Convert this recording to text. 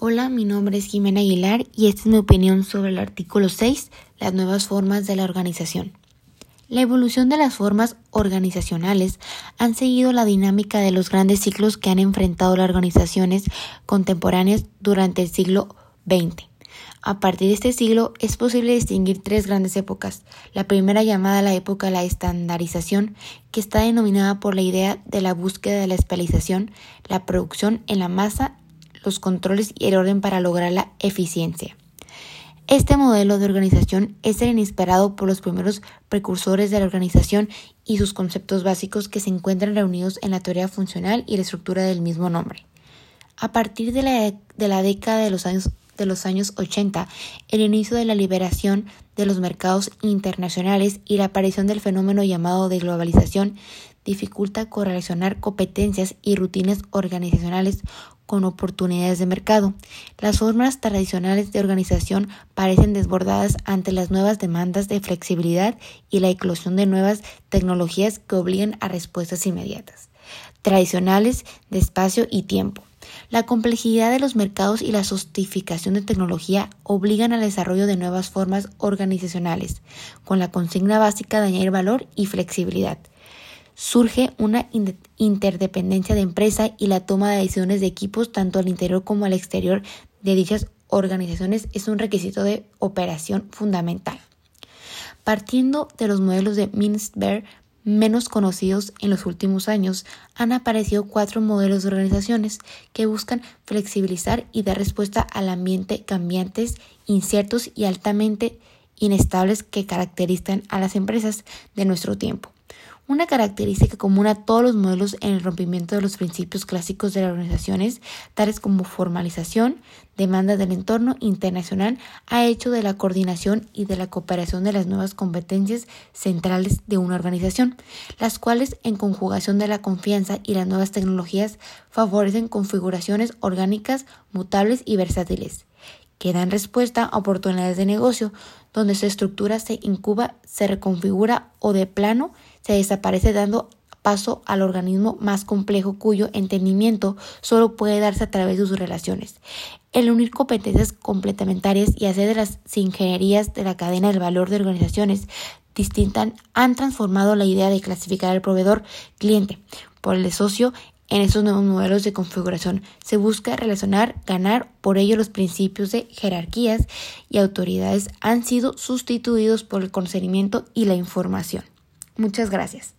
Hola, mi nombre es Jimena Aguilar y esta es mi opinión sobre el artículo 6, las nuevas formas de la organización. La evolución de las formas organizacionales han seguido la dinámica de los grandes ciclos que han enfrentado las organizaciones contemporáneas durante el siglo XX. A partir de este siglo es posible distinguir tres grandes épocas. La primera llamada la época de la estandarización, que está denominada por la idea de la búsqueda de la especialización, la producción en la masa los controles y el orden para lograr la eficiencia. Este modelo de organización es el inesperado por los primeros precursores de la organización y sus conceptos básicos que se encuentran reunidos en la teoría funcional y la estructura del mismo nombre. A partir de la, de la década de los años de los años 80, el inicio de la liberación de los mercados internacionales y la aparición del fenómeno llamado de globalización dificulta correlacionar competencias y rutinas organizacionales con oportunidades de mercado. Las formas tradicionales de organización parecen desbordadas ante las nuevas demandas de flexibilidad y la eclosión de nuevas tecnologías que obligan a respuestas inmediatas, tradicionales de espacio y tiempo. La complejidad de los mercados y la sostificación de tecnología obligan al desarrollo de nuevas formas organizacionales, con la consigna básica de añadir valor y flexibilidad surge una interdependencia de empresa y la toma de decisiones de equipos tanto al interior como al exterior de dichas organizaciones es un requisito de operación fundamental. Partiendo de los modelos de Mintzberg menos conocidos en los últimos años, han aparecido cuatro modelos de organizaciones que buscan flexibilizar y dar respuesta al ambiente cambiantes, inciertos y altamente inestables que caracterizan a las empresas de nuestro tiempo. Una característica común a todos los modelos en el rompimiento de los principios clásicos de las organizaciones, tales como formalización, demanda del entorno internacional, ha hecho de la coordinación y de la cooperación de las nuevas competencias centrales de una organización, las cuales, en conjugación de la confianza y las nuevas tecnologías, favorecen configuraciones orgánicas, mutables y versátiles que dan respuesta a oportunidades de negocio, donde su estructura se incuba, se reconfigura o de plano se desaparece dando paso al organismo más complejo cuyo entendimiento solo puede darse a través de sus relaciones. El unir competencias complementarias y hacer de las ingenierías de la cadena del valor de organizaciones distintas han transformado la idea de clasificar al proveedor cliente por el socio en estos nuevos modelos de configuración se busca relacionar, ganar, por ello los principios de jerarquías y autoridades han sido sustituidos por el conocimiento y la información. Muchas gracias.